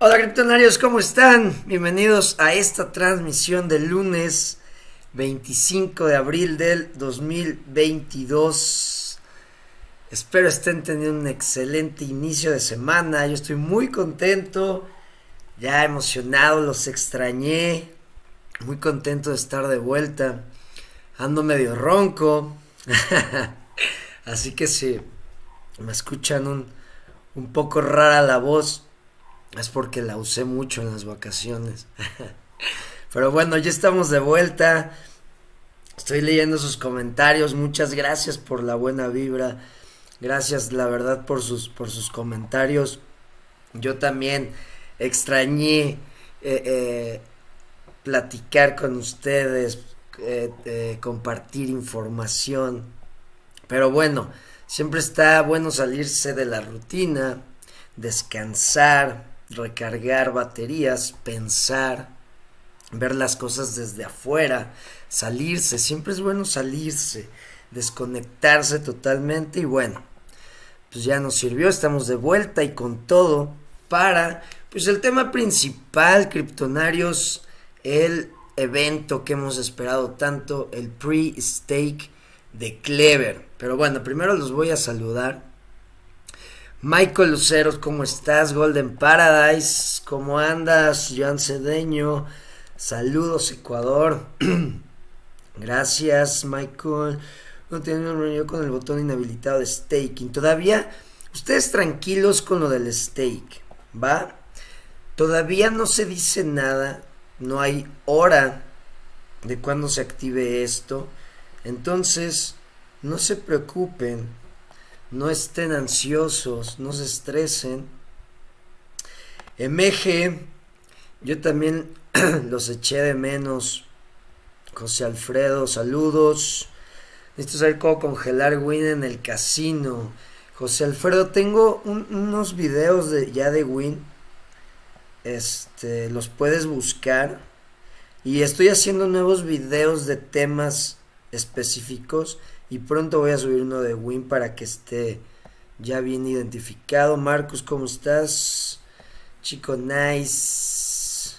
Hola criptonarios, ¿cómo están? Bienvenidos a esta transmisión del lunes 25 de abril del 2022. Espero estén teniendo un excelente inicio de semana. Yo estoy muy contento, ya emocionado, los extrañé. Muy contento de estar de vuelta. Ando medio ronco. Así que si me escuchan un, un poco rara la voz, es porque la usé mucho en las vacaciones. Pero bueno, ya estamos de vuelta. Estoy leyendo sus comentarios. Muchas gracias por la buena vibra. Gracias, la verdad, por sus, por sus comentarios. Yo también extrañé eh, eh, platicar con ustedes, eh, compartir información. Pero bueno, siempre está bueno salirse de la rutina, descansar, recargar baterías, pensar, ver las cosas desde afuera, salirse, siempre es bueno salirse, desconectarse totalmente y bueno, pues ya nos sirvió, estamos de vuelta y con todo para pues el tema principal, criptonarios, el evento que hemos esperado tanto, el pre-stake de Clever. Pero bueno, primero los voy a saludar Michael Luceros, ¿cómo estás? Golden Paradise, ¿cómo andas? Joan Cedeño, saludos Ecuador. Gracias, Michael. No tienen un reunión con el botón inhabilitado de staking. Todavía, ustedes tranquilos con lo del stake, ¿va? Todavía no se dice nada, no hay hora de cuándo se active esto. Entonces, no se preocupen no estén ansiosos, no se estresen. MG, yo también los eché de menos. José Alfredo, saludos. Necesito saber cómo congelar Win en el casino. José Alfredo, tengo unos videos de, ya de Win. Este, los puedes buscar. Y estoy haciendo nuevos videos de temas específicos y pronto voy a subir uno de Win para que esté ya bien identificado. Marcos, ¿cómo estás? Chico, nice.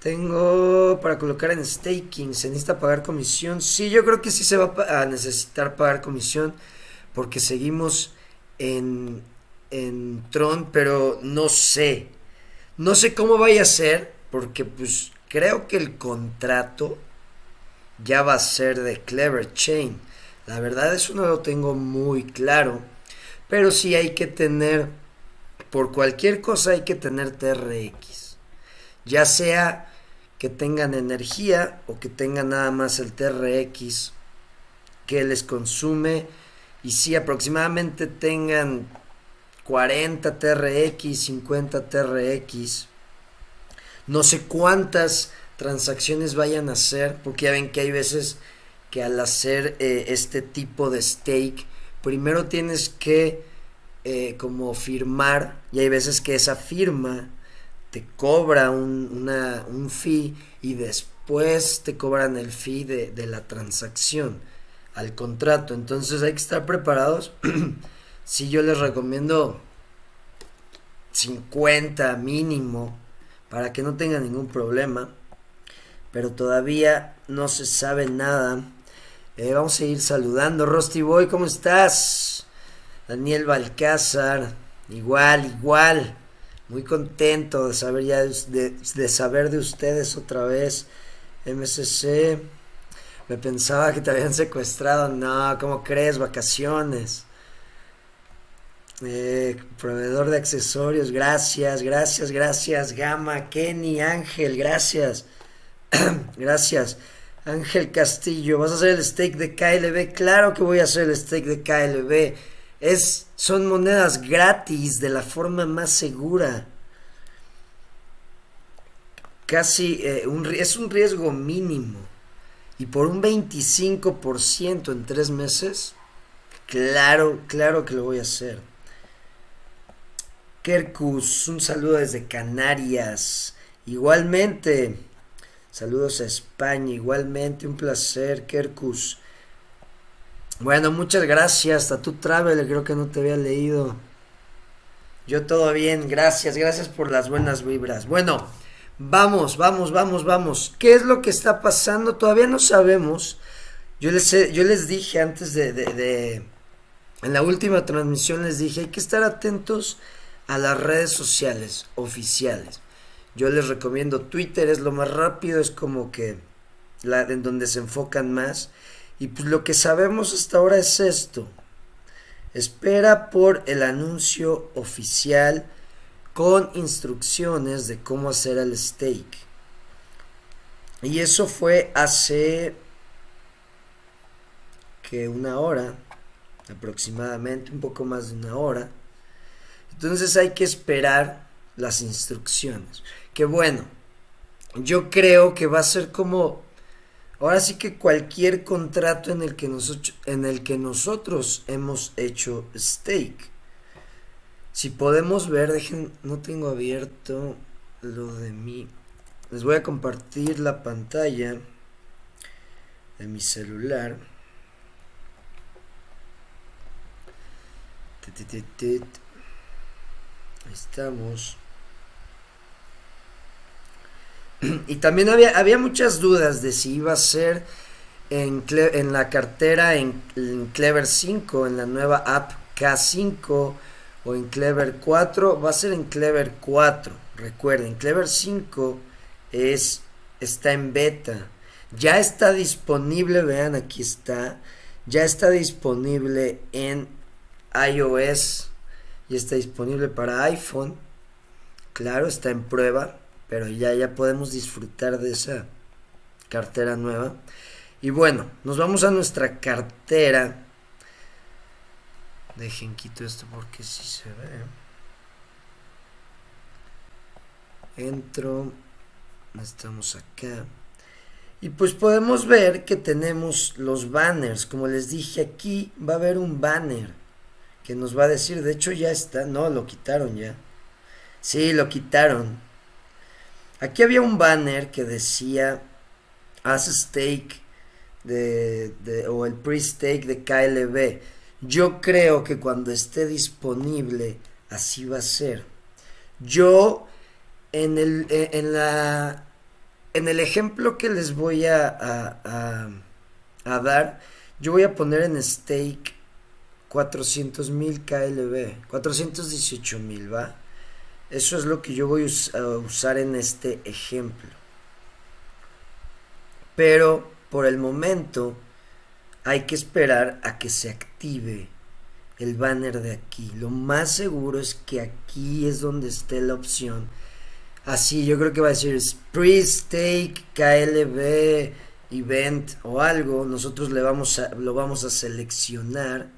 Tengo para colocar en staking. ¿Se necesita pagar comisión? Sí, yo creo que sí se va a necesitar pagar comisión. Porque seguimos en, en Tron, pero no sé. No sé cómo vaya a ser. Porque pues creo que el contrato ya va a ser de Clever Chain. La verdad eso no lo tengo muy claro, pero sí hay que tener, por cualquier cosa hay que tener TRX, ya sea que tengan energía o que tengan nada más el TRX que les consume y si aproximadamente tengan 40 TRX, 50 TRX, no sé cuántas transacciones vayan a hacer, porque ya ven que hay veces que al hacer eh, este tipo de stake, primero tienes que eh, como firmar, y hay veces que esa firma te cobra un, un fee y después te cobran el fee de, de la transacción al contrato. Entonces hay que estar preparados. si yo les recomiendo 50 mínimo para que no tengan ningún problema. Pero todavía no se sabe nada eh, vamos a ir saludando. Rusty Boy, ¿cómo estás? Daniel Balcázar, igual, igual. Muy contento de saber ya de, saber de ustedes otra vez. MCC. Me pensaba que te habían secuestrado. No, ¿cómo crees? Vacaciones. Eh, proveedor de accesorios, gracias, gracias, gracias. Gama, Kenny, Ángel, gracias. gracias. Ángel Castillo, ¿vas a hacer el stake de KLB? Claro que voy a hacer el stake de KLB. Es, son monedas gratis de la forma más segura. Casi eh, es un riesgo mínimo. Y por un 25% en tres meses, claro, claro que lo voy a hacer. Kerkus, un saludo desde Canarias. Igualmente. Saludos a España, igualmente un placer, Kerkus. Bueno, muchas gracias. A tu travel, creo que no te había leído. Yo todo bien, gracias, gracias por las buenas vibras. Bueno, vamos, vamos, vamos, vamos. ¿Qué es lo que está pasando? Todavía no sabemos. Yo les, yo les dije antes de, de, de, En la última transmisión les dije, hay que estar atentos a las redes sociales oficiales. Yo les recomiendo Twitter, es lo más rápido, es como que la, en donde se enfocan más. Y pues lo que sabemos hasta ahora es esto. Espera por el anuncio oficial con instrucciones de cómo hacer el stake. Y eso fue hace que una hora, aproximadamente, un poco más de una hora. Entonces hay que esperar las instrucciones. Que bueno, yo creo que va a ser como Ahora sí que cualquier contrato en el que, nosotros, en el que nosotros hemos hecho stake. Si podemos ver, dejen, no tengo abierto lo de mi... Les voy a compartir la pantalla de mi celular. Ahí estamos. Y también había, había muchas dudas de si iba a ser en, en la cartera en, Clever 5, en la nueva app K5 o en Clever 4. Va a ser en Clever 4. Recuerden, Clever 5 es, está en beta. Ya está disponible, vean, aquí está. Ya está disponible en iOS. Y está disponible para iPhone. Claro, está en prueba pero ya, ya podemos disfrutar de esa cartera nueva. Y bueno, nos vamos a nuestra cartera. Dejen quito esto porque si se ve. Entro. Estamos acá. Y pues podemos ver que tenemos los banners. Como les dije, aquí va a haber un banner que nos va a decir, de hecho ya está, no, lo quitaron ya. Sí, lo quitaron. Aquí había un banner que decía haz stake de, o el pre-stake de KLB. Yo creo que cuando esté disponible así va a ser. Yo en el, eh, en la, en el ejemplo que les voy a, a, a, dar, yo voy a poner en stake 400 mil KLB, 418 mil, ¿va? Eso es lo que yo voy a usar en este ejemplo. Pero por el momento hay que esperar a que se active el banner de aquí. Lo más seguro es que aquí es donde esté la opción. Así yo creo que va a decir pre-stake, KLB, event o algo. Nosotros le vamos lo vamos a seleccionar.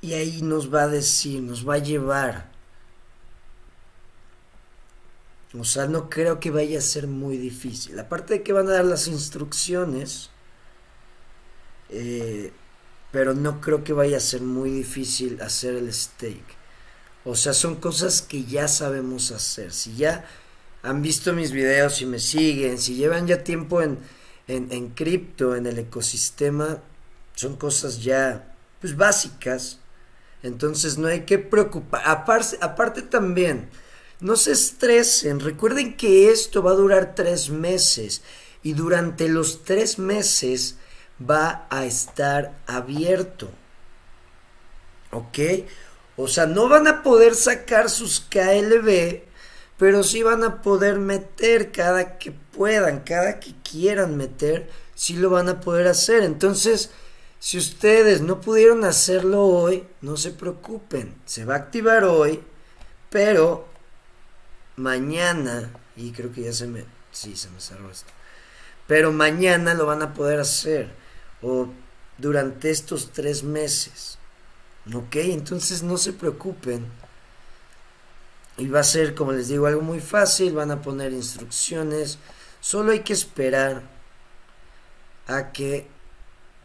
Y ahí nos va a decir, nos va a llevar o sea, no creo que vaya a ser muy difícil. Aparte de que van a dar las instrucciones, eh, pero no creo que vaya a ser muy difícil hacer el stake. O sea, son cosas que ya sabemos hacer. Si ya han visto mis videos y me siguen, si llevan ya tiempo en, en, cripto, en el ecosistema, son cosas ya pues básicas. Entonces no hay que preocupar. Aparte también, no se estresen, recuerden que esto va a durar tres meses y durante los tres meses va a estar abierto. ¿Ok? O sea, no van a poder sacar sus KLB, pero sí van a poder meter cada que puedan, cada que quieran meter, sí lo van a poder hacer. Entonces, si ustedes no pudieron hacerlo hoy, no se preocupen, se va a activar hoy, pero mañana, y creo que ya se me, sí, se me cerró esto, pero mañana lo van a poder hacer, o durante estos tres meses, ¿ok? Entonces no se preocupen, y va a ser, como les digo, algo muy fácil, van a poner instrucciones, solo hay que esperar a que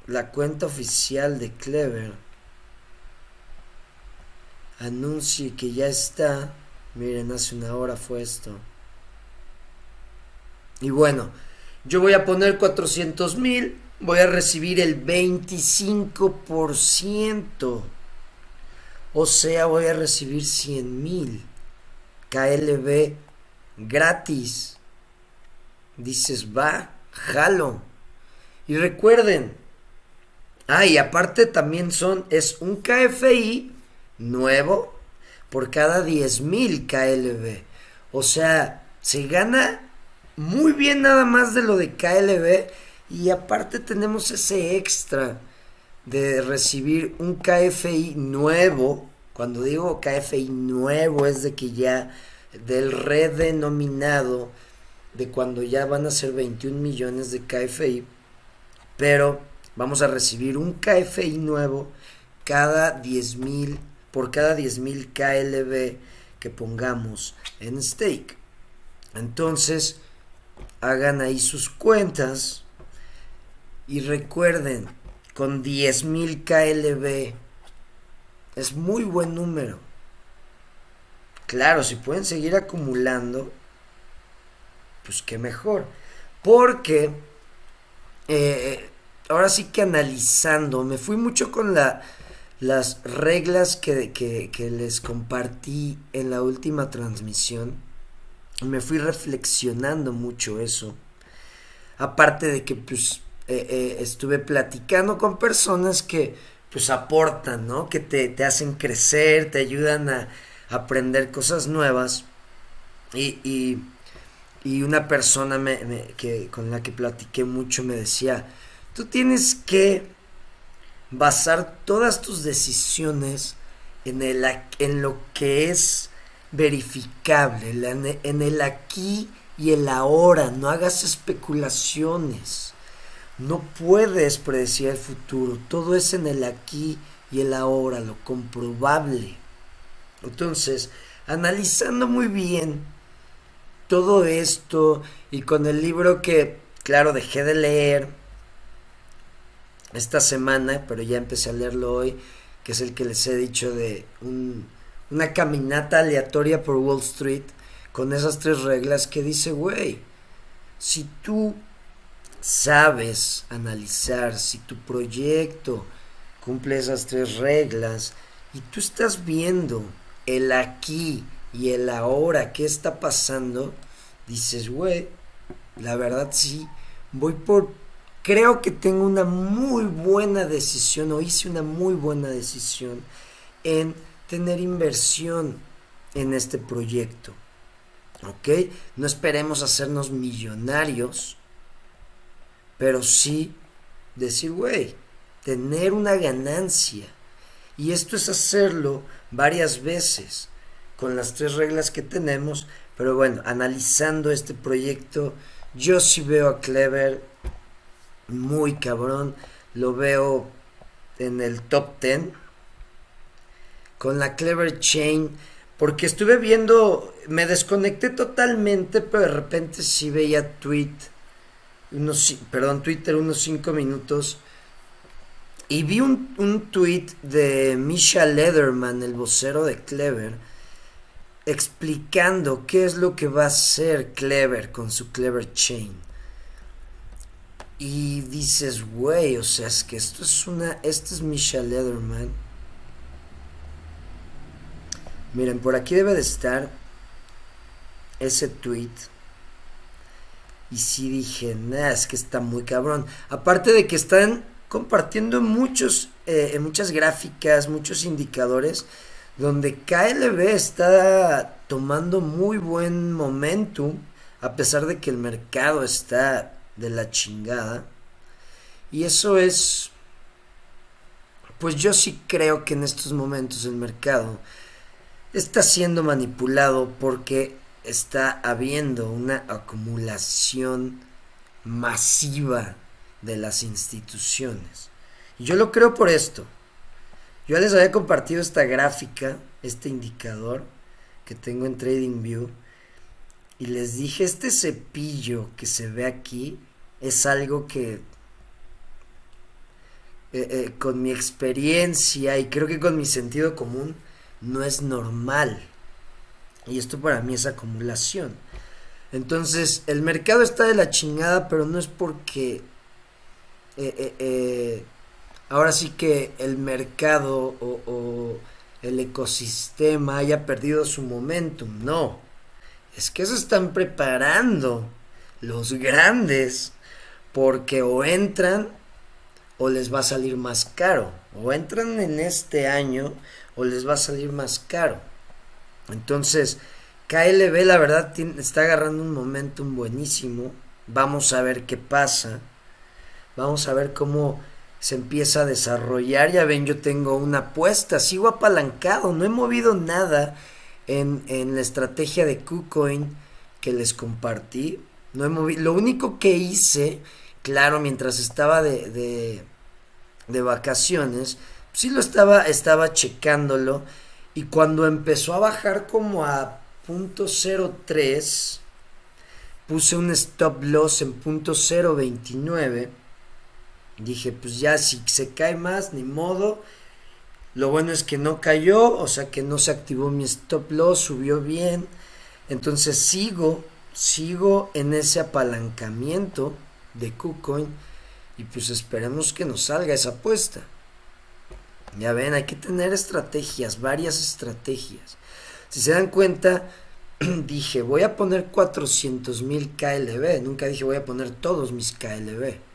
la cuenta oficial de Clever anuncie que ya está Miren, hace una hora fue esto. Y bueno, yo voy a poner 400 mil. Voy a recibir el 25% O sea, voy a recibir 100 mil KLB gratis. Dices, va, jalo. Y recuerden, ah, y aparte también son, es un KFI nuevo por cada 10 mil KLB. O sea, se gana muy bien nada más de lo de KLB y aparte tenemos ese extra de recibir un KFI nuevo. Cuando digo KFI nuevo es de que ya del redenominado de cuando ya van a ser 21 millones de KFI, pero vamos a recibir un KFI nuevo cada 10 mil, por cada 10 mil KLB que pongamos en stake. Entonces, hagan ahí sus cuentas y recuerden, con 10.000 KLB es muy buen número. Claro, si pueden seguir acumulando, pues qué mejor. Porque eh, ahora sí que analizando, me fui mucho con la, las reglas que, que les compartí en la última transmisión. Me fui reflexionando mucho eso. Aparte de que pues eh, eh, estuve platicando con personas que pues aportan, ¿no? Que te, hacen crecer, te ayudan a, aprender cosas nuevas. Y, una persona me, que, con la que platiqué mucho me decía, tú tienes que basar todas tus decisiones en, el, en lo que es verificable, en el aquí y el ahora, no hagas especulaciones. No puedes predecir el futuro, todo es en el aquí y el ahora, lo comprobable. Entonces, analizando muy bien todo esto y con el libro que, claro, dejé de leer esta semana, pero ya empecé a leerlo hoy, que es el que les he dicho de una caminata aleatoria por Wall Street, con esas tres reglas que dice, güey, si tú sabes analizar si tu proyecto cumple esas tres reglas y tú estás viendo el aquí y el ahora, qué está pasando, dices, güey, la verdad sí, voy por, creo que tengo una muy buena decisión o hice una muy buena decisión en tener inversión en este proyecto. ¿Ok? No esperemos hacernos millonarios pero sí decir, güey, tener una ganancia. Y esto es hacerlo varias veces con las tres reglas que tenemos. Pero bueno, analizando este proyecto, yo sí veo a Clever muy cabrón. Lo veo en el top 10 con la Clever Chain. Porque estuve viendo, me desconecté totalmente, pero de repente sí veía tweet unos, perdón, Twitter unos 5 minutos y vi un, un tweet de Misha Lederman, el vocero de Clever, explicando qué es lo que va a hacer Clever con su Clever Chain. Y dices, güey, o sea, es que esto es una. Esto es Misha Lederman. Miren, por aquí debe de estar ese tweet. Y sí dije, nada, es que está muy cabrón. Aparte de que están compartiendo muchos, eh, muchas gráficas, muchos indicadores, donde KLB está tomando muy buen momentum, a pesar de que el mercado está de la chingada. Y eso es, pues yo sí creo que en estos momentos el mercado está siendo manipulado porque está habiendo una acumulación masiva de las instituciones. Y yo lo creo por esto. Yo les había compartido esta gráfica, este indicador que tengo en TradingView, y les dije, este cepillo que se ve aquí es algo que eh, eh, con mi experiencia y creo que con mi sentido común no es normal. Y esto para mí es acumulación. Entonces, el mercado está de la chingada, pero no es porque... Eh, ahora sí que el mercado o, el ecosistema haya perdido su momentum, no. Es que se están preparando los grandes porque o entran o les va a salir más caro. O entran en este año o les va a salir más caro. Entonces, KLB la verdad está agarrando un momentum buenísimo. Vamos a ver qué pasa. Vamos a ver cómo se empieza a desarrollar. Ya ven, yo tengo una apuesta, sigo apalancado, no he movido nada en, en la estrategia de KuCoin que les compartí. No he movido, lo único que hice, claro, mientras estaba de, de, vacaciones, sí lo estaba, estaba checándolo. Y cuando empezó a bajar como a punto .03, puse un stop loss en punto .029 Dije, pues ya si se cae más, ni modo. Lo bueno es que no cayó, o sea que no se activó mi stop loss, subió bien. Entonces sigo, sigo en ese apalancamiento de KuCoin y pues esperemos que nos salga esa apuesta. Ya ven, hay que tener estrategias, varias estrategias. Si se dan cuenta, dije, voy a poner 400 mil KLB. Nunca dije voy a poner todos mis KLB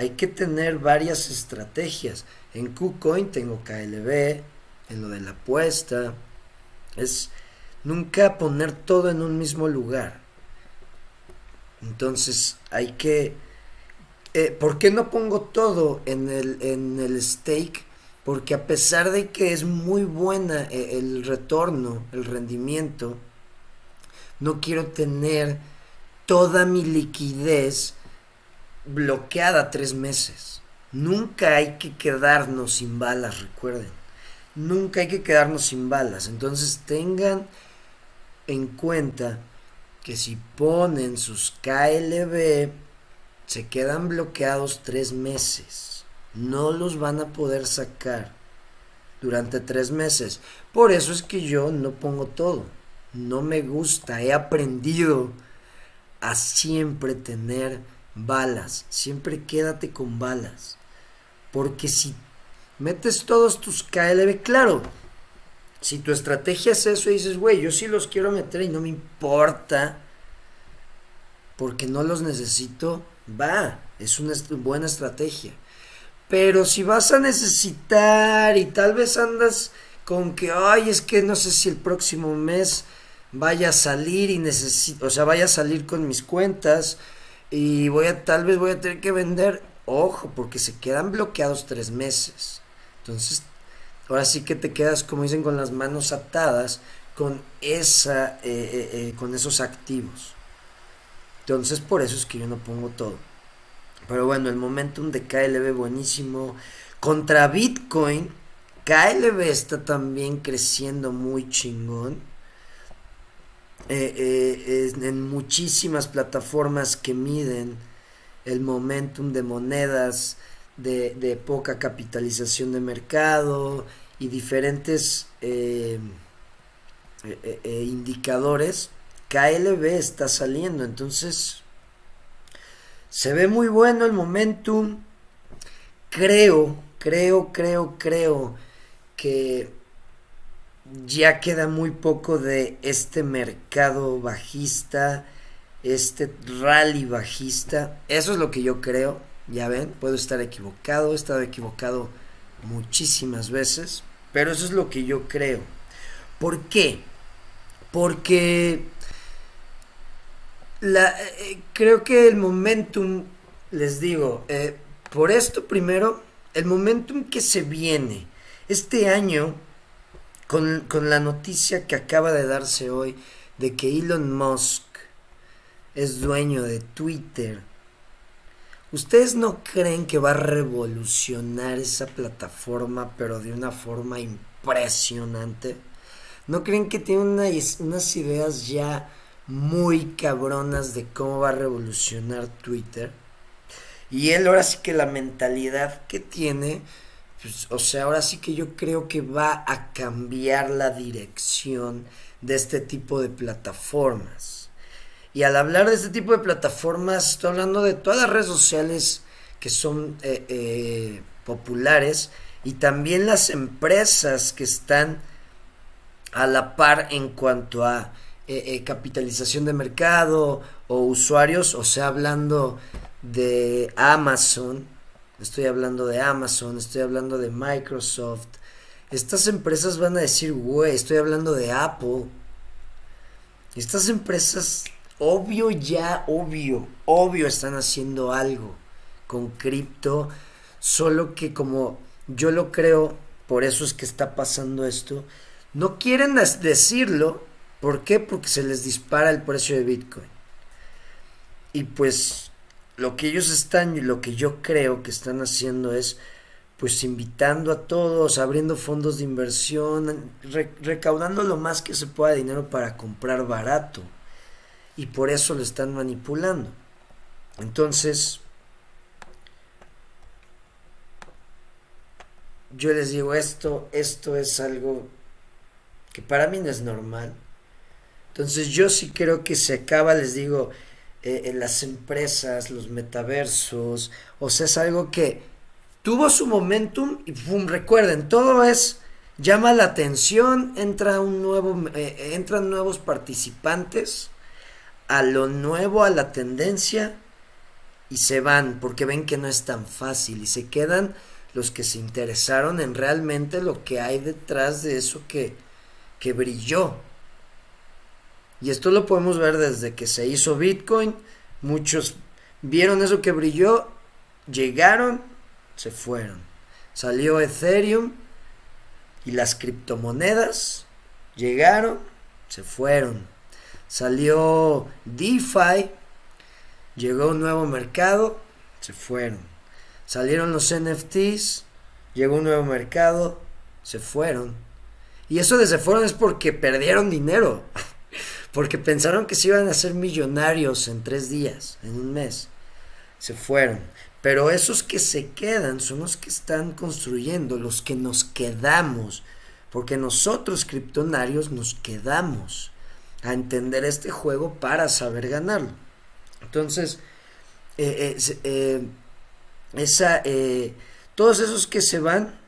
hay que tener varias estrategias. En KuCoin tengo KLB, en lo de la apuesta. Es nunca poner todo en un mismo lugar. Entonces hay que... Eh, ¿Por qué no pongo todo en el, en el stake? Porque a pesar de que es muy buena eh, el retorno, el rendimiento, no quiero tener toda mi liquidez bloqueada tres meses. Nunca hay que quedarnos sin balas, recuerden. Nunca hay que quedarnos sin balas. Entonces tengan en cuenta que si ponen sus KLB, se quedan bloqueados tres meses. No los van a poder sacar durante tres meses. Por eso es que yo no pongo todo. No me gusta. He aprendido a siempre tener balas, siempre quédate con balas. Porque si metes todos tus KLB, claro, si tu estrategia es eso y dices, güey, yo sí los quiero meter y no me importa, porque no los necesito, va, es una buena estrategia. Pero si vas a necesitar y tal vez andas con que, ay, es que no sé si el próximo mes vaya a salir y necesito, o sea, vaya a salir con mis cuentas, y voy a, tal vez voy a tener que vender, ojo, porque se quedan bloqueados tres meses. Entonces, ahora sí que te quedas, como dicen, con las manos atadas con esa, eh, eh, eh, con esos activos. Entonces, por eso es que yo no pongo todo. Pero bueno, el momentum de KLB buenísimo. Contra Bitcoin, KLB está también creciendo muy chingón. En muchísimas plataformas que miden el momentum de monedas de, poca capitalización de mercado y diferentes eh, indicadores, KLB está saliendo. Entonces, se ve muy bueno el momentum. Creo, creo, creo, creo que ya queda muy poco de este mercado bajista, este rally bajista. Eso es lo que yo creo. Ya ven, puedo estar equivocado, he estado equivocado muchísimas veces, pero eso es lo que yo creo. ¿Por qué? Porque la, eh, creo que el momentum, les digo, eh, por esto primero, el momentum que se viene este año con, la noticia que acaba de darse hoy de que Elon Musk es dueño de Twitter, ¿ustedes no creen que va a revolucionar esa plataforma pero de una forma impresionante? ¿No creen que tiene unas ideas ya muy cabronas de cómo va a revolucionar Twitter? Y él ahora sí que la mentalidad que tiene pues, o sea, ahora sí que yo creo que va a cambiar la dirección de este tipo de plataformas. Y al hablar de este tipo de plataformas, estoy hablando de todas las redes sociales que son eh, eh, populares y también las empresas que están a la par en cuanto a eh, capitalización de mercado o usuarios, o sea, hablando de Amazon, estoy hablando de Amazon, estoy hablando de Microsoft, estas empresas van a decir, güey, estoy hablando de Apple. Estas empresas, obvio ya, obvio, obvio están haciendo algo con cripto, solo que como yo lo creo, por eso es que está pasando esto, no quieren decirlo, ¿por qué? Porque se les dispara el precio de Bitcoin. Y pues lo que ellos están y lo que yo creo que están haciendo es pues invitando a todos, abriendo fondos de inversión, recaudando lo más que se pueda dinero para comprar barato. Y por eso lo están manipulando. Entonces, yo les digo esto, esto es algo que para mí no es normal. Entonces yo sí creo que se acaba, les digo, eh, en las empresas, los metaversos, o sea, es algo que tuvo su momentum y pum, recuerden, todo es llama la atención, entra un nuevo eh, entran nuevos participantes a lo nuevo, a la tendencia y se van porque ven que no es tan fácil y se quedan los que se interesaron en realmente lo que hay detrás de eso que, que brilló. Y esto lo podemos ver desde que se hizo Bitcoin. Muchos vieron eso que brilló, llegaron se fueron. Salió Ethereum y las criptomonedas llegaron, se fueron. Salió DeFi, llegó un nuevo mercado, se fueron. Salieron los NFTs, llegó un nuevo mercado, se fueron. Y eso de se fueron es porque perdieron dinero. Porque pensaron que se iban a hacer millonarios en tres días, en un mes. Se fueron. Pero esos que se quedan son los que están construyendo, los que nos quedamos, porque nosotros criptonarios nos quedamos a entender este juego para saber ganarlo. Entonces, eh, eh, eh, esa, todos esos que se van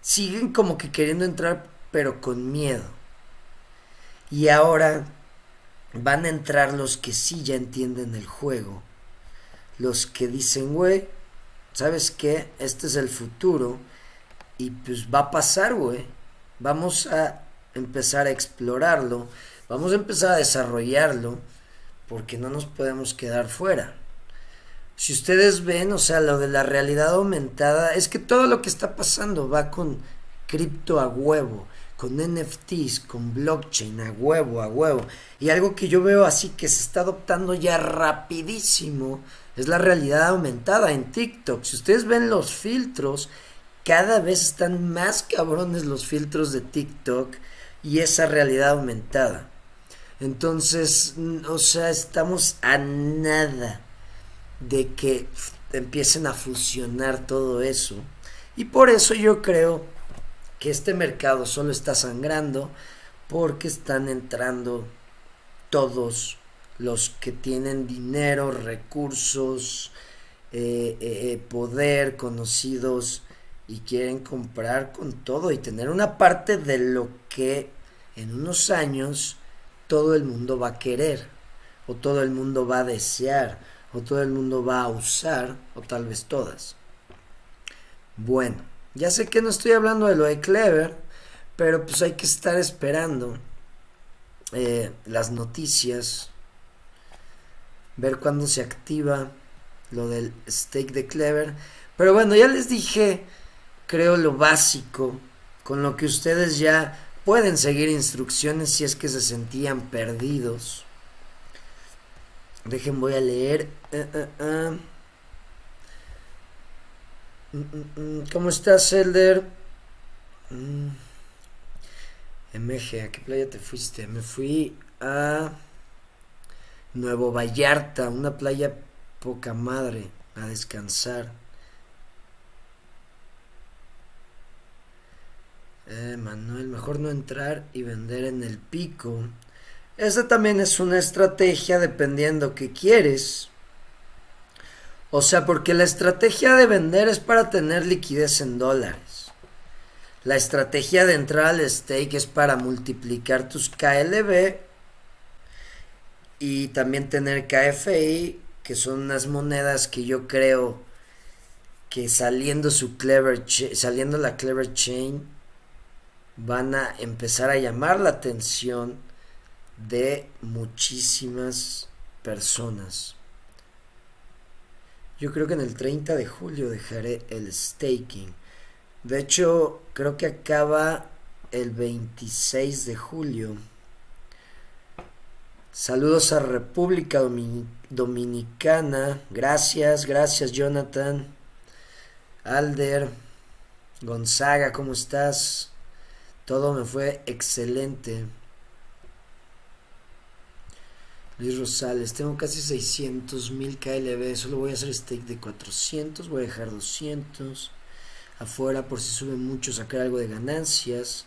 siguen como que queriendo entrar, pero con miedo. Y ahora van a entrar los que sí ya entienden el juego los que dicen, güey, ¿sabes qué? Este es el futuro y pues va a pasar, güey. Vamos a empezar a explorarlo, vamos a empezar a desarrollarlo, porque no nos podemos quedar fuera. Si ustedes ven, o sea, lo de la realidad aumentada, es que todo lo que está pasando va con cripto a huevo, con NFTs, con blockchain a huevo, a huevo. Y algo que yo veo así que se está adoptando ya rapidísimo es la realidad aumentada en TikTok. Si ustedes ven los filtros, cada vez están más cabrones los filtros de TikTok y esa realidad aumentada. Entonces, o sea, estamos a nada de que empiecen a fusionar todo eso. Y por eso yo creo que este mercado solo está sangrando porque están entrando todos los que tienen dinero, recursos, eh, eh, eh, poder, conocidos y quieren comprar con todo y tener una parte de lo que en unos años todo el mundo va a querer o todo el mundo va a desear o todo el mundo va a usar o tal vez todas. Bueno, ya sé que no estoy hablando de lo de Clever, pero pues hay que estar esperando las noticias ver cuándo se activa lo del stake de Clever. Pero bueno, ya les dije, creo lo básico, con lo que ustedes ya pueden seguir instrucciones si es que se sentían perdidos. Dejen, voy a leer. Eh, eh, eh. Mm, mm, mm. ¿Cómo estás, Elder? MG, ¿a qué playa te fuiste? Me fui a... Nuevo Vallarta, una playa poca madre, a descansar. Eh, Manuel, mejor no entrar y vender en el pico. Esa también es una estrategia dependiendo qué quieres. O sea, porque la estrategia de vender es para tener liquidez en dólares. La estrategia de entrar al stake es para multiplicar tus KLB y también tener KFI, que son unas monedas que yo creo que saliendo su clever saliendo la clever chain van a empezar a llamar la atención de muchísimas personas. Yo creo que en el 30 de julio dejaré el staking. De hecho, creo que acaba el 26 de julio. Saludos a República Dominicana. Gracias, gracias Jonathan. Alder, Gonzaga, ¿cómo estás? Todo me fue excelente. Luis Rosales, tengo casi 600 mil KLB, solo voy a hacer stake de 400, voy a dejar 200 afuera por si sube mucho, sacar algo de ganancias.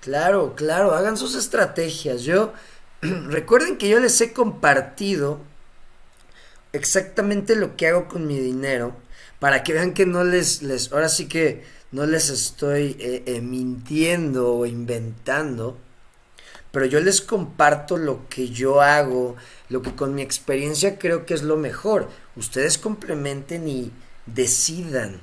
Claro, claro, hagan sus estrategias. Yo, recuerden que yo les he compartido exactamente lo que hago con mi dinero para que vean que no les, les ahora sí que no les estoy eh, eh, mintiendo o inventando pero yo les comparto lo que yo hago, lo que con mi experiencia creo que es lo mejor. Ustedes complementen y decidan,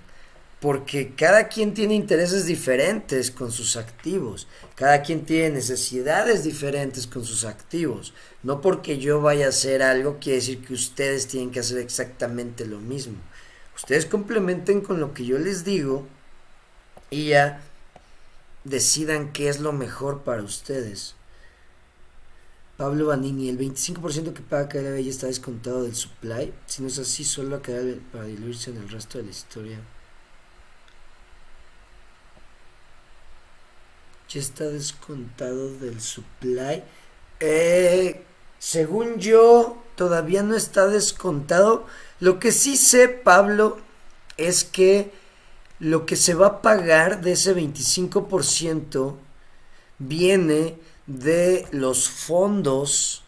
porque cada quien tiene intereses diferentes con sus activos, cada quien tiene necesidades diferentes con sus activos. No porque yo vaya a hacer algo quiere decir que ustedes tienen que hacer exactamente lo mismo. Ustedes complementen con lo que yo les digo y ya decidan qué es lo mejor para ustedes. Pablo Vanini, el 25% que paga KLB ya está descontado del supply. Si no es así, solo queda para diluirse en el resto de la historia. Ya está descontado del supply. Eh, según yo, todavía no está descontado. Lo que sí sé, Pablo, es que lo que se va a pagar de ese 25% viene de los fondos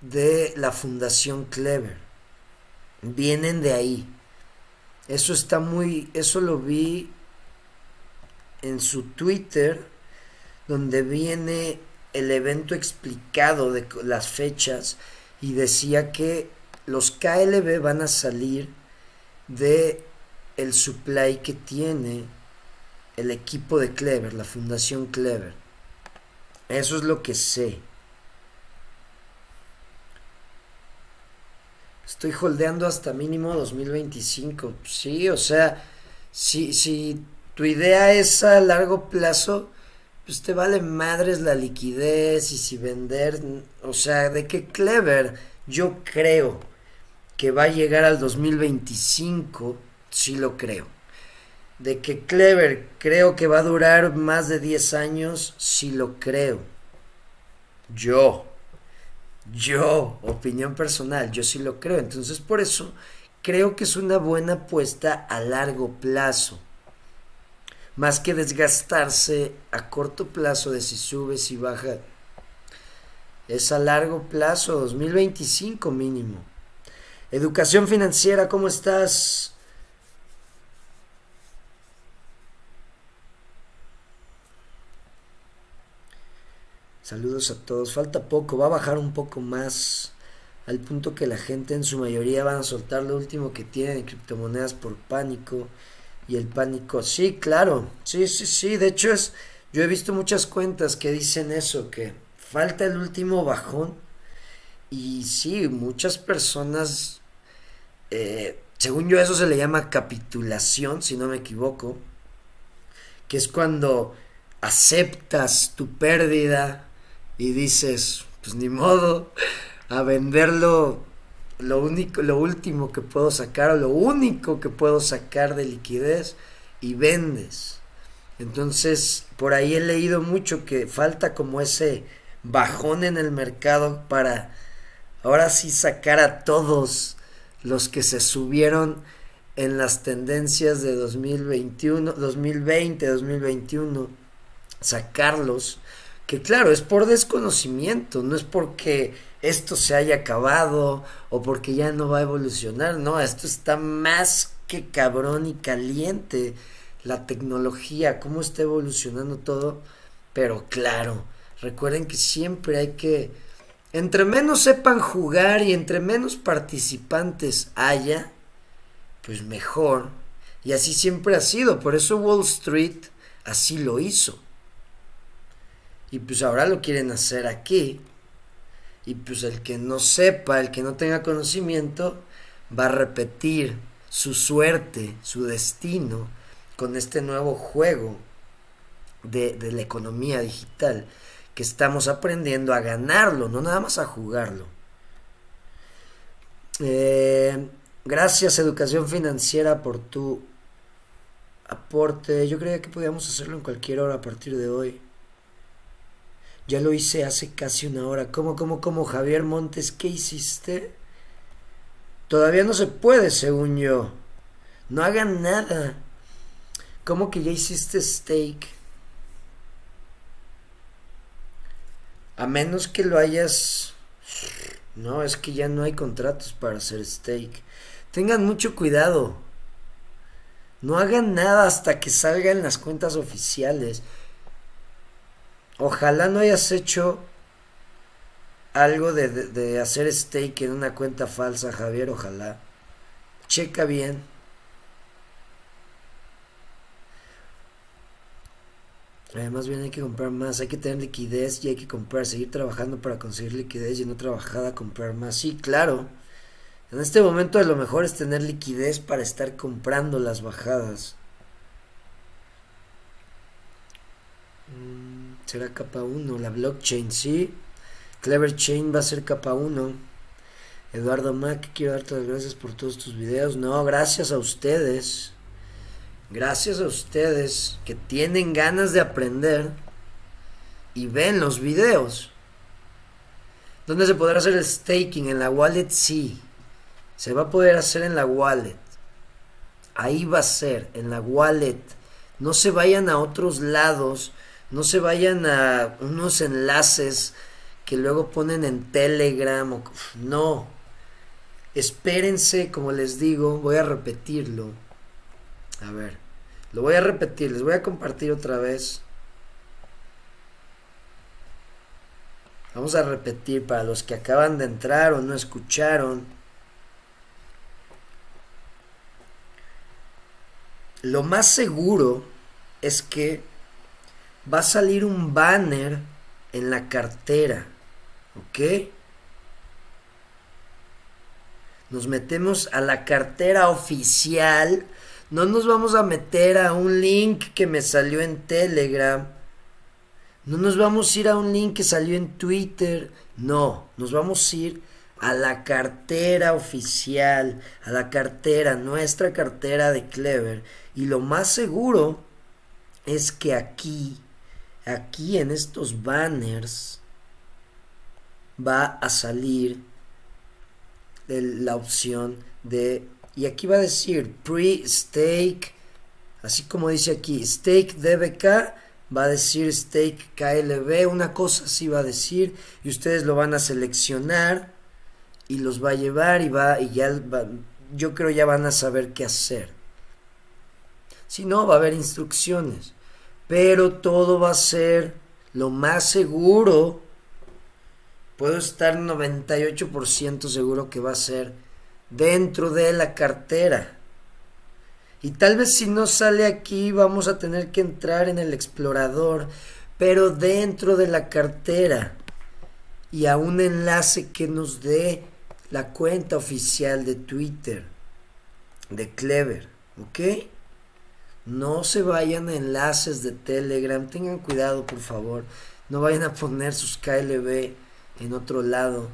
de la Fundación Clever. Vienen de ahí. Eso está muy, eso lo vi en su Twitter, donde viene el evento explicado de las fechas y decía que los KLB van a salir de el supply que tiene el equipo de Clever, la Fundación Clever. Eso es lo que sé. Estoy holdeando hasta mínimo 2025. Sí, o sea, si, si tu idea es a largo plazo, pues te vale madres la liquidez y si vender, o sea, de qué clever, yo creo que va a llegar al 2025, sí lo creo de que Clever creo que va a durar más de 10 años, sí lo creo. Yo, yo, opinión personal, yo sí lo creo. Entonces por eso creo que es una buena apuesta a largo plazo. Más que desgastarse a corto plazo de si sube, si baja. Es a largo plazo, 2025 mínimo. Educación financiera, ¿cómo estás? Saludos a todos. Falta poco, va a bajar un poco más al punto que la gente en su mayoría van a soltar lo último que tienen de criptomonedas por pánico y el pánico. Sí, claro. Sí, sí, sí. De hecho es yo he visto muchas cuentas que dicen eso que falta el último bajón y sí, muchas personas eh, según yo eso se le llama capitulación, si no me equivoco, que es cuando aceptas tu pérdida y dices, pues ni modo, a venderlo lo único, lo último que puedo sacar o lo único que puedo sacar de liquidez y vendes. Entonces, por ahí he leído mucho que falta como ese bajón en el mercado para ahora sí sacar a todos los que se subieron en las tendencias de 2021, 2020, 2021, sacarlos que claro, es por desconocimiento, no es porque esto se haya acabado o porque ya no va a evolucionar, no, esto está más que cabrón y caliente, la tecnología, cómo está evolucionando todo, pero claro, recuerden que siempre hay que, entre menos sepan jugar y entre menos participantes haya, pues mejor, y así siempre ha sido, por eso Wall Street así lo hizo. Y pues ahora lo quieren hacer aquí. Y pues el que no sepa, el que no tenga conocimiento, va a repetir su suerte, su destino con este nuevo juego de, la economía digital que estamos aprendiendo a ganarlo, no nada más a jugarlo. Eh, gracias Educación Financiera por tu aporte. Yo creía que podíamos hacerlo en cualquier hora a partir de hoy. Ya lo hice hace casi una hora. ¿Cómo, cómo, cómo, Javier Montes? ¿Qué hiciste? Todavía no se puede, según yo. No hagan nada. ¿Cómo que ya hiciste steak? A menos que lo hayas... No, es que ya no hay contratos para hacer steak. Tengan mucho cuidado. No hagan nada hasta que salgan las cuentas oficiales. Ojalá no hayas hecho algo de, hacer stake en una cuenta falsa, Javier. Ojalá. Checa bien. Además bien hay que comprar más, hay que tener liquidez y hay que comprar, seguir trabajando para conseguir liquidez y no trabajar a comprar más. Sí, claro. En este momento a lo mejor es tener liquidez para estar comprando las bajadas. Mm. Será capa 1, la blockchain, sí. Clever Chain va a ser capa 1. Eduardo Mac, quiero darte las gracias por todos tus videos. No, gracias a ustedes. Gracias a ustedes que tienen ganas de aprender y ven los videos. ¿Dónde se podrá hacer el staking? En la wallet, sí. Se va a poder hacer en la wallet. Ahí va a ser, en la wallet. No se vayan a otros lados no se vayan a unos enlaces que luego ponen en Telegram. O, no. Espérense, como les digo, voy a repetirlo. A ver, lo voy a repetir, les voy a compartir otra vez. Vamos a repetir para los que acaban de entrar o no escucharon. Lo más seguro es que va a salir un banner en la cartera. ¿Ok? Nos metemos a la cartera oficial. No nos vamos a meter a un link que me salió en Telegram. No nos vamos a ir a un link que salió en Twitter. No, nos vamos a ir a la cartera oficial, a la cartera, nuestra cartera de Clever. Y lo más seguro es que aquí aquí en estos banners va a salir la opción de y aquí va a decir pre-stake así como dice aquí stake dbk va a decir stake klb una cosa así va a decir y ustedes lo van a seleccionar y los va a llevar y va y ya yo creo ya van a saber qué hacer. Si no va a haber instrucciones pero todo va a ser lo más seguro. Puedo estar 98% seguro que va a ser dentro de la cartera. Y tal vez si no sale aquí vamos a tener que entrar en el explorador, pero dentro de la cartera. Y a un enlace que nos dé la cuenta oficial de Twitter de Clever, ¿ok? No se vayan a enlaces de Telegram. Tengan cuidado, por favor. No vayan a poner sus KLB en otro lado.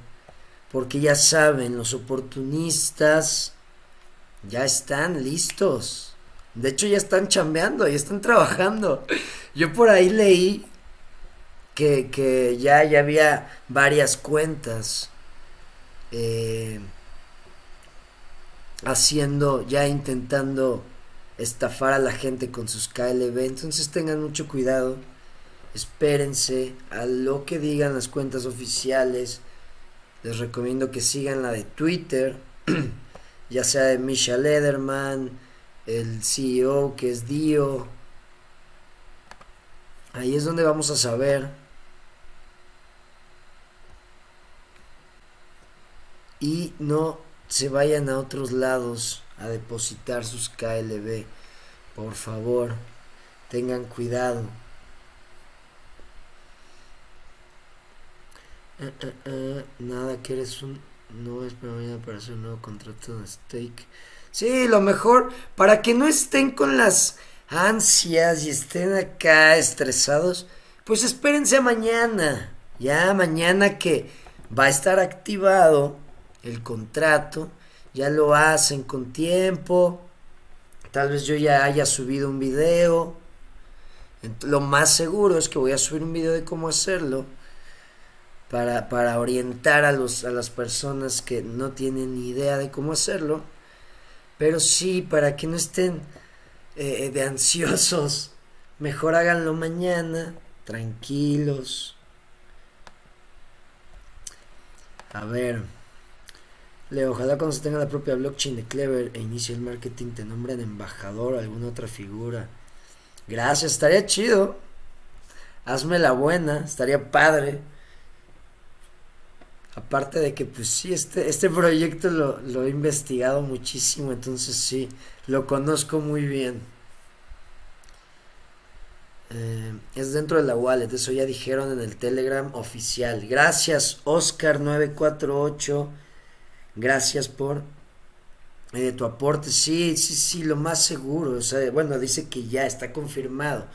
Porque ya saben, los oportunistas ya están listos. De hecho, ya están chambeando, ya están trabajando. Yo por ahí leí que, ya había varias cuentas eh, haciendo, ya intentando estafar a la gente con sus KLB. Entonces tengan mucho cuidado. espérense a lo que digan las cuentas oficiales. Les recomiendo que sigan la de Twitter, ya sea de Misha Lederman, el CEO que es Dio. Ahí es donde vamos a saber. Y no se vayan a otros lados a depositar sus KLB. Por favor, tengan cuidado. Eh, eh, eh, nada, que eres un... No es para hacer un nuevo contrato de stake. Sí, lo mejor, para que no estén con las ansias y estén acá estresados, pues espérense a mañana. Ya mañana que va a estar activado el contrato, ya lo hacen con tiempo. Tal vez yo ya haya subido un video. Lo más seguro es que voy a subir un video de cómo hacerlo para, para orientar a, los, a las personas que no tienen ni idea de cómo hacerlo. Pero sí, para que no estén eh, de ansiosos, mejor háganlo mañana, tranquilos. A ver, Leo, ojalá cuando se tenga la propia blockchain de Clever e inicie el marketing te nombren embajador alguna otra figura. Gracias, estaría chido. Hazme la buena, estaría padre. Aparte de que, pues sí, este, este proyecto lo, lo he investigado muchísimo, entonces sí, lo conozco muy bien. Eh, es dentro de la wallet, eso ya dijeron en el Telegram oficial. Gracias, Oscar948. Gracias por eh, tu aporte. Sí, sí, sí, lo más seguro. O sea, bueno, dice que ya está confirmado.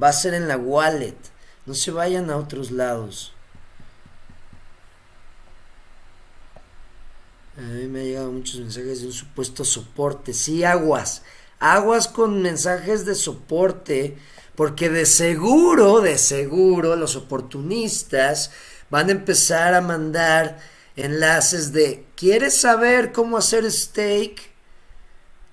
Va a ser en la wallet. No se vayan a otros lados. A mí me han llegado muchos mensajes de un supuesto soporte. Sí, aguas. Aguas con mensajes de soporte. Porque de seguro, de seguro, los oportunistas van a empezar a mandar enlaces de ¿quieres saber cómo hacer stake?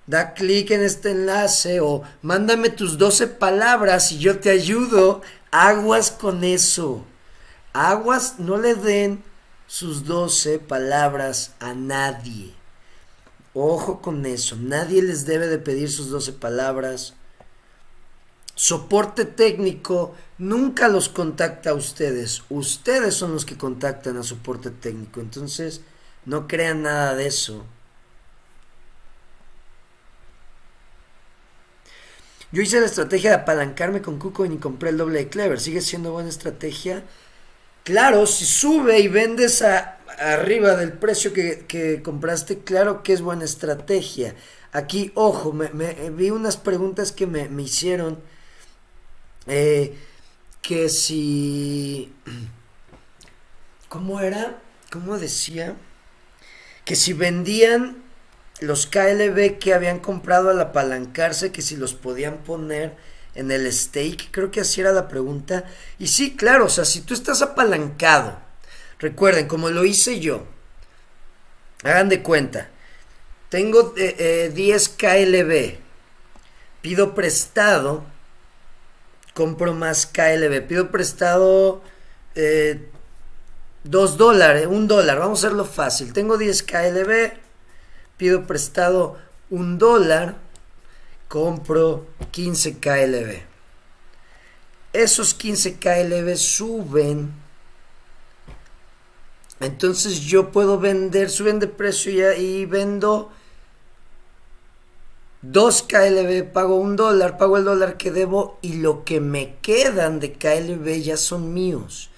Da clic en este enlace o mándame tus 12 palabras y yo te ayudo. Aguas con eso. Aguas no le den sus doce palabras a nadie. Ojo con eso, nadie les debe de pedir sus doce palabras. Soporte técnico nunca los contacta a ustedes. Ustedes son los que contactan a soporte técnico. Entonces, no crean nada de eso. Yo hice la estrategia de apalancarme con KuCoin y compré el doble de Clever. ¿Sigue siendo buena estrategia? Claro, si sube y vendes a, arriba del precio que, compraste, claro que es buena estrategia. Aquí, ojo, me, vi unas preguntas que me, hicieron. Eh, que si... ¿Cómo era? ¿Cómo decía? Que si vendían los KLB que habían comprado al apalancarse, que si los podían poner en el stake? Creo que así era la pregunta. Y sí, claro, o sea, si tú estás apalancado, recuerden, como lo hice yo, hagan de cuenta, tengo 10 eh, eh, KLB, pido prestado, compro más KLB, pido prestado 2 eh, dólares, 1 dólar, vamos a hacerlo fácil, tengo 10 KLB, pido prestado 1 dólar, compro 15 KLB. Esos 15 KLB suben. Entonces yo puedo vender, suben de precio ya y vendo 2 KLB, pago un dólar, pago el dólar que debo y lo que me quedan de KLB ya son míos.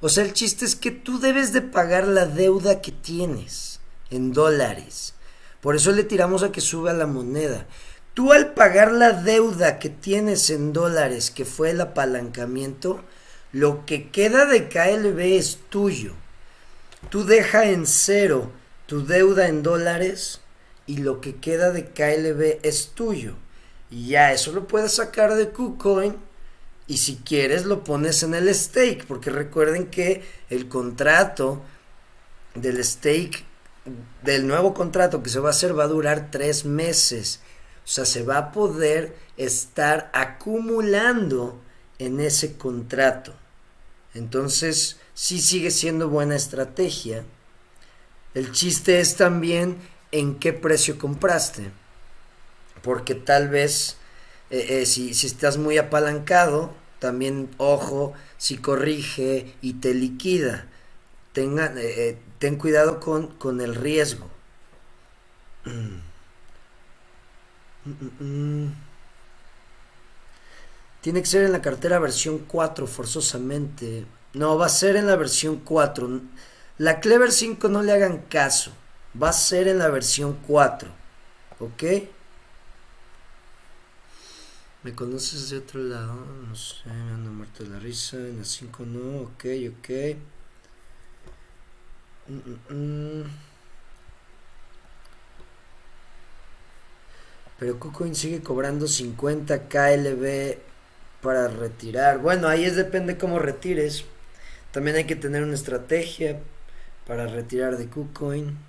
O sea, el chiste es que tú debes de pagar la deuda que tienes en dólares. Por eso le tiramos a que suba la moneda. Tú al pagar la deuda que tienes en dólares, que fue el apalancamiento, lo que queda de KLB es tuyo. Tú deja en cero tu deuda en dólares y lo que queda de KLB es tuyo. Y ya eso lo puedes sacar de KuCoin y si quieres lo pones en el stake, porque recuerden que el contrato del stake, del nuevo contrato que se va a hacer va a durar tres meses. O sea, se va a poder estar acumulando en ese contrato. Entonces, sí sigue siendo buena estrategia. El chiste es también en qué precio compraste. Porque tal vez eh, eh, si, estás muy apalancado, también ojo si corrige y te liquida. Tenga, eh, ten cuidado con, con el riesgo. Tiene que ser en la cartera versión 4 forzosamente. No, va a ser en la versión 4. La Clever 5 no le hagan caso. Va a ser en la versión 4. ¿Ok? ¿Me conoces de otro lado? No sé, me ando muerto la risa. En la 5 no. Ok, ok. Pero KuCoin sigue cobrando 50 KLB para retirar. Bueno, ahí es depende cómo retires. También hay que tener una estrategia para retirar de KuCoin.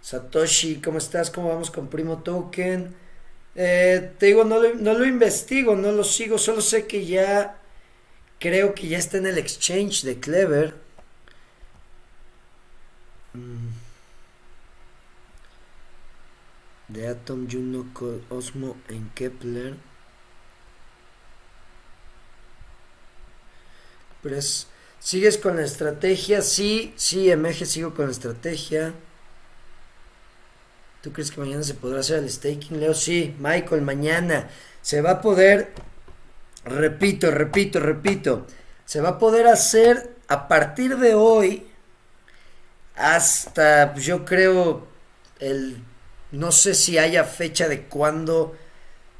Satoshi, ¿cómo estás? ¿Cómo vamos con Primo Token? Eh, te digo, no lo, no lo investigo, no lo sigo, solo sé que ya creo que ya está en el exchange de Clever. Mm. De Atom, Juno, Osmo en Kepler. Pero ¿Sigues con la estrategia? Sí, sí, MG sigo con la estrategia. ¿Tú crees que mañana se podrá hacer el staking, Leo? Sí, Michael, mañana se va a poder, repito, repito, repito, se va a poder hacer a partir de hoy hasta, pues, yo creo, el, no sé si haya fecha de cuándo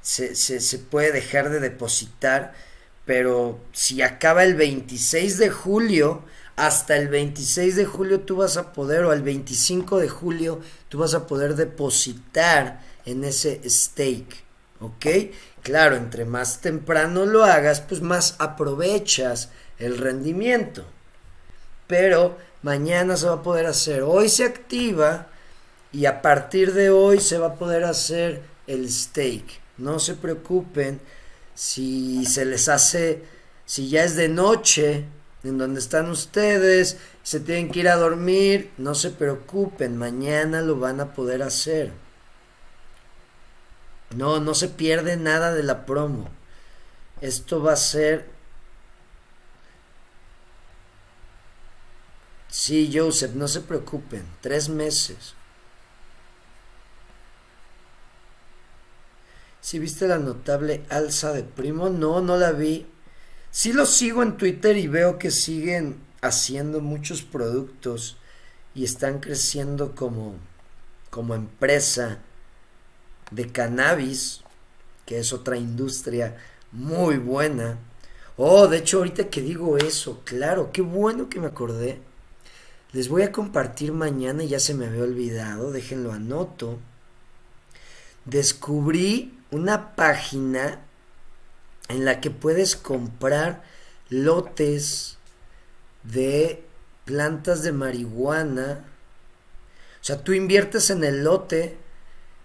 se, se, se puede dejar de depositar, pero si acaba el 26 de julio, hasta el 26 de julio tú vas a poder, o el 25 de julio, tú vas a poder depositar en ese stake. ¿Ok? Claro, entre más temprano lo hagas, pues más aprovechas el rendimiento. Pero mañana se va a poder hacer. Hoy se activa y a partir de hoy se va a poder hacer el stake. No se preocupen si se les hace, si ya es de noche en donde están ustedes, se tienen que ir a dormir, no se preocupen, mañana lo van a poder hacer. No, no se pierde nada de la promo. Esto va a ser... Sí, Joseph, no se preocupen, tres meses. Si viste la notable alza de primo, no, no la vi. Sí lo sigo en Twitter y veo que siguen haciendo muchos productos y están creciendo como, como empresa de cannabis, que es otra industria muy buena. Oh, de hecho, ahorita que digo eso, claro, qué bueno que me acordé. Les voy a compartir mañana, ya se me había olvidado, déjenlo anoto. Descubrí una página en la que puedes comprar lotes de plantas de marihuana. O sea, tú inviertes en el lote,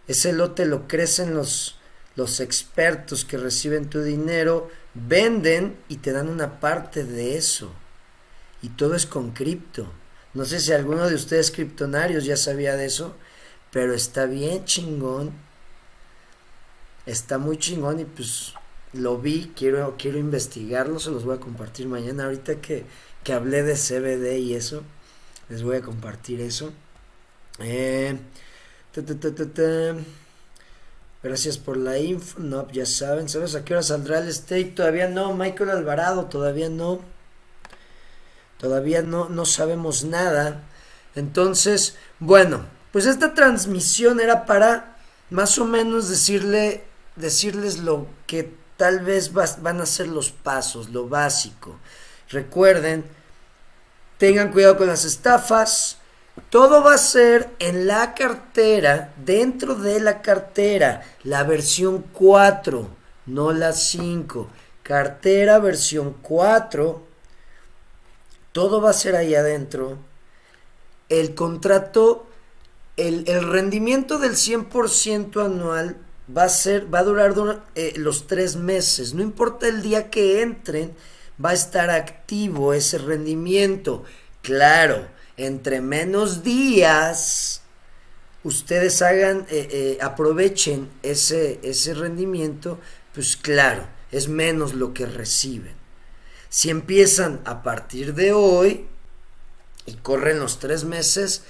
ese lote lo crecen los, los expertos que reciben tu dinero, venden y te dan una parte de eso. Y todo es con cripto. No sé si alguno de ustedes criptonarios ya sabía de eso, pero está bien chingón. Está muy chingón y pues lo vi, quiero, quiero investigarlo, se los voy a compartir mañana. Ahorita que, que hablé de CBD y eso, les voy a compartir eso. Eh, Gracias por la info. No, ya saben, ¿sabes a qué hora saldrá el steak? Todavía no, Michael Alvarado, todavía no. Todavía no, no sabemos nada. Entonces, bueno, pues esta transmisión era para más o menos decirle, decirles lo que tal vez van a ser los pasos, lo básico. Recuerden, tengan cuidado con las estafas. Todo va a ser en la cartera, dentro de la cartera, la versión 4, no la 5. Cartera versión 4. Todo va a ser ahí adentro. El contrato, el, el rendimiento del 100% anual va a ser, va a durar eh, los tres meses. No importa el día que entren, va a estar activo ese rendimiento. Claro, entre menos días ustedes hagan, eh, eh, aprovechen ese, ese rendimiento, pues claro, es menos lo que reciben. Si empiezan a partir de hoy y corren los tres meses,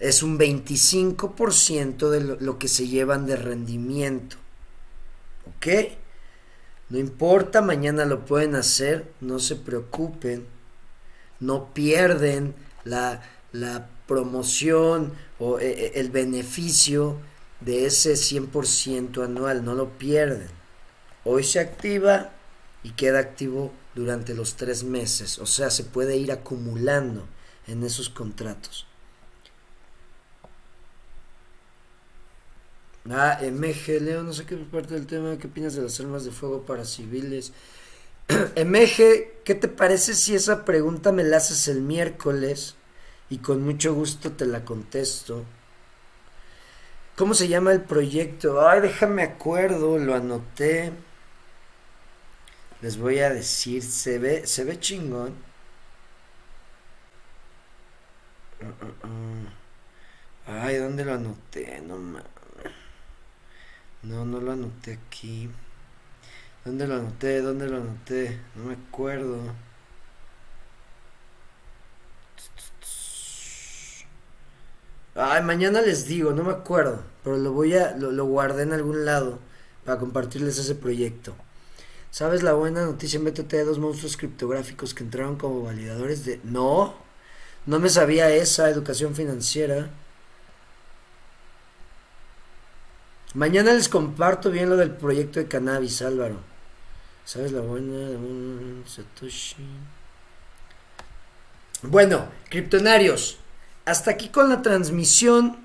es un 25% de lo, que se llevan de rendimiento. ¿Ok? No importa, mañana lo pueden hacer, no se preocupen, no pierden la, promoción o eh, eh, el beneficio de ese 100% anual, no lo pierden. Hoy se activa y queda activo durante los tres meses, o sea, se puede ir acumulando en esos contratos. Ah, MG, Leo, no sé qué parte del tema, ¿qué opinas de las armas de fuego para civiles? MG, ¿qué te parece si esa pregunta me la haces el miércoles? Y con mucho gusto te la contesto. ¿Cómo se llama el proyecto? Ay, déjame acuerdo, lo anoté. Les voy a decir, se ve, se ve chingón. Uh, uh, uh. Ay, ¿dónde lo anoté? No mames. No, no lo anoté aquí. ¿Dónde lo anoté? ¿Dónde lo anoté? No me acuerdo. Ay, mañana les digo, no me acuerdo. Pero lo voy a. Lo, lo guardé en algún lado. Para compartirles ese proyecto. ¿Sabes la buena noticia BTT de dos monstruos criptográficos que entraron como validadores de. No. No me sabía esa educación financiera. Mañana les comparto bien lo del proyecto de cannabis, Álvaro. ¿Sabes la buena? Satoshi. Bueno, criptonarios, hasta aquí con la transmisión.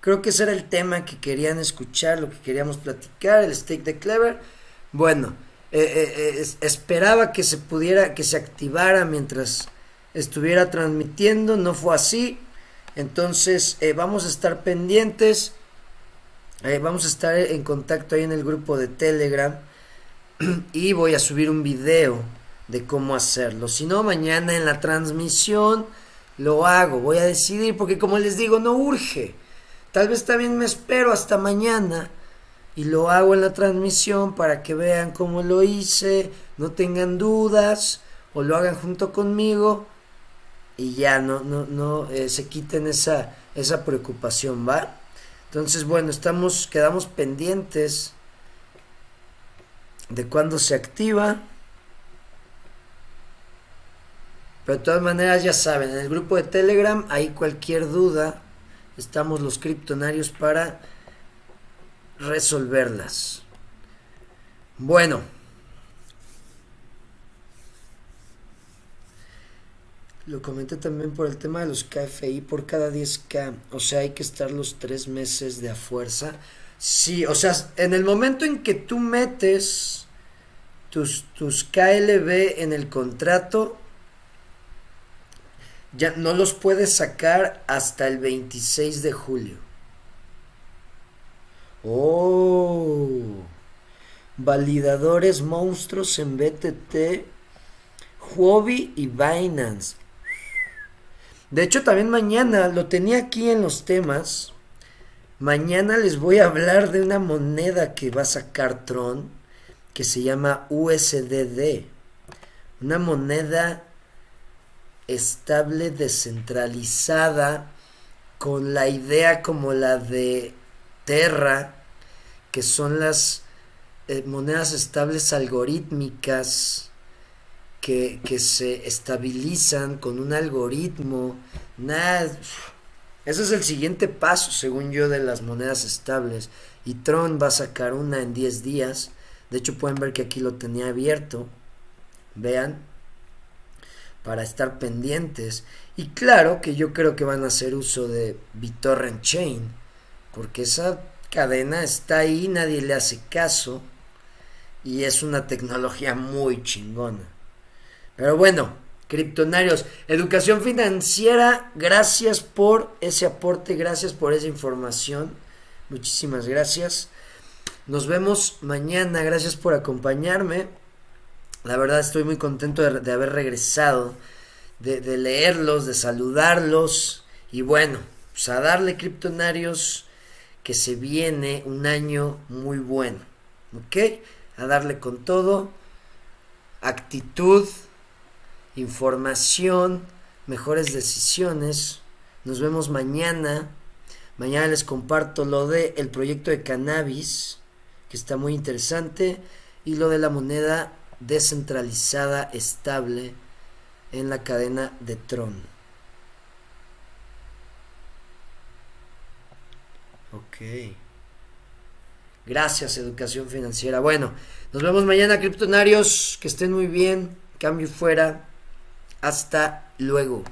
Creo que ese era el tema que querían escuchar, lo que queríamos platicar, el stake de Clever. Bueno, eh, eh, eh, esperaba que se pudiera, que se activara mientras estuviera transmitiendo, no fue así. Entonces vamos a estar pendientes. Eh, vamos a estar en contacto ahí en el grupo de Telegram y voy a subir un video de cómo hacerlo. Si no, mañana en la transmisión lo hago. Voy a decidir porque como les digo, no urge. Tal vez también me espero hasta mañana y lo hago en la transmisión para que vean cómo lo hice, no tengan dudas o lo hagan junto conmigo y ya no, no, no eh, se quiten esa, esa preocupación, ¿va? Entonces, bueno, estamos, quedamos pendientes de cuándo se activa. Pero de todas maneras, ya saben, en el grupo de Telegram, hay cualquier duda, estamos los criptonarios para resolverlas. Bueno. Lo comenté también por el tema de los KFI por cada 10K. O sea, hay que estar los tres meses de a fuerza. Sí, o sea, en el momento en que tú metes tus, tus KLB en el contrato, ya no los puedes sacar hasta el 26 de julio. Oh, validadores monstruos en BTT, Huobi y Binance. De hecho, también mañana lo tenía aquí en los temas. Mañana les voy a hablar de una moneda que va a sacar Tron que se llama USDD. Una moneda estable descentralizada con la idea como la de Terra, que son las eh, monedas estables algorítmicas que, se estabilizan con un algoritmo. Nada. Ese es el siguiente paso, según yo, de las monedas estables. Y Tron va a sacar una en 10 días. De hecho, pueden ver que aquí lo tenía abierto. Vean. Para estar pendientes. Y claro que yo creo que van a hacer uso de BitTorrent Chain. Porque esa cadena está ahí, nadie le hace caso. Y es una tecnología muy chingona. Pero bueno, criptonarios, educación financiera, gracias por ese aporte, gracias por esa información. Muchísimas gracias. Nos vemos mañana. Gracias por acompañarme. La verdad estoy muy contento de, haber regresado, de, de, leerlos, de saludarlos. Y bueno, pues a darle criptonarios que se viene un año muy bueno. ¿Ok? A darle con todo. Actitud, información, mejores decisiones. Nos vemos mañana. Mañana les comparto lo de el proyecto de cannabis, que está muy interesante, y lo de la moneda descentralizada estable en la cadena de Tron. Ok. Gracias, educación financiera. Bueno, nos vemos mañana, criptonarios. Que estén muy bien. Cambio fuera. Hasta luego.